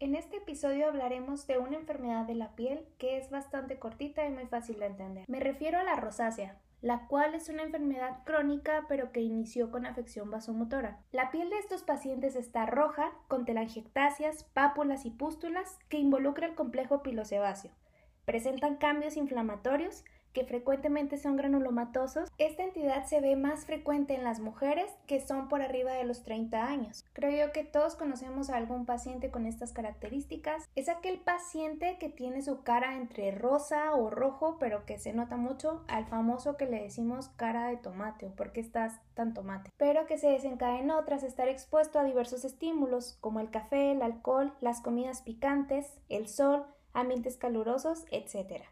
en este episodio hablaremos de una enfermedad de la piel que es bastante cortita y muy fácil de entender. Me refiero a la rosácea, la cual es una enfermedad crónica pero que inició con afección vasomotora. La piel de estos pacientes está roja, con telangiectasias, pápulas y pústulas que involucra el complejo pilosebáceo. Presentan cambios inflamatorios que frecuentemente son granulomatosos, esta entidad se ve más frecuente en las mujeres que son por arriba de los 30 años. Creo yo que todos conocemos a algún paciente con estas características. Es aquel paciente que tiene su cara entre rosa o rojo, pero que se nota mucho al famoso que le decimos cara de tomate o porque estás tan tomate, pero que se desencadenó tras estar expuesto a diversos estímulos como el café, el alcohol, las comidas picantes, el sol, ambientes calurosos, etc.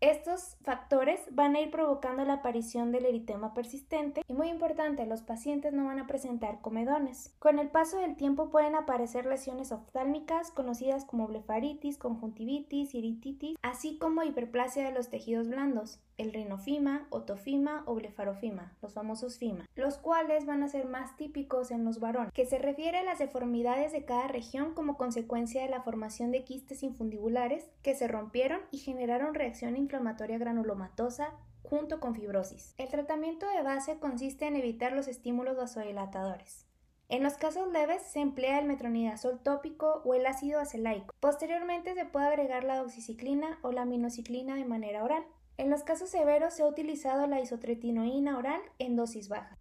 Estos factores van a ir provocando la aparición del eritema persistente y muy importante, los pacientes no van a presentar comedones. Con el paso del tiempo pueden aparecer lesiones oftálmicas conocidas como blefaritis, conjuntivitis, irititis, así como hiperplasia de los tejidos blandos, el rinofima, otofima o blefarofima, los famosos fima, los cuales van a ser más típicos en los varones, que se refiere a las deformidades de cada región como consecuencia de la formación de quistes infundibulares que se rompieron y generaron reacción inflamatoria granulomatosa junto con fibrosis. El tratamiento de base consiste en evitar los estímulos vasodilatadores. En los casos leves se emplea el metronidazol tópico o el ácido acelaico. Posteriormente se puede agregar la doxiciclina o la minociclina de manera oral. En los casos severos se ha utilizado la isotretinoína oral en dosis baja.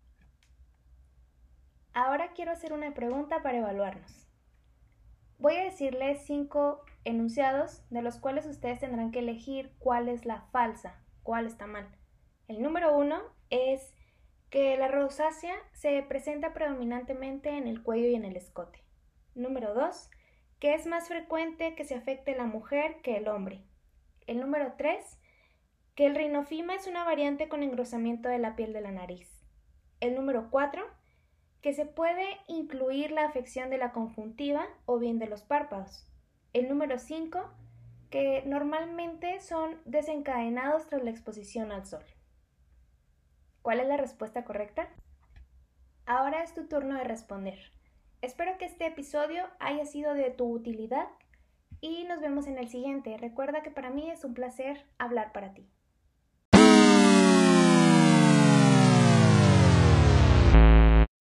Ahora quiero hacer una pregunta para evaluarnos. Voy a decirles cinco enunciados de los cuales ustedes tendrán que elegir cuál es la falsa, cuál está mal. El número uno es que la rosácea se presenta predominantemente en el cuello y en el escote. Número dos, que es más frecuente que se afecte la mujer que el hombre. El número tres, que el rinofima es una variante con engrosamiento de la piel de la nariz. El número 4, que se puede incluir la afección de la conjuntiva o bien de los párpados. El número 5, que normalmente son desencadenados tras la exposición al sol. ¿Cuál es la respuesta correcta? Ahora es tu turno de responder. Espero que este episodio haya sido de tu utilidad y nos vemos en el siguiente. Recuerda que para mí es un placer hablar para ti.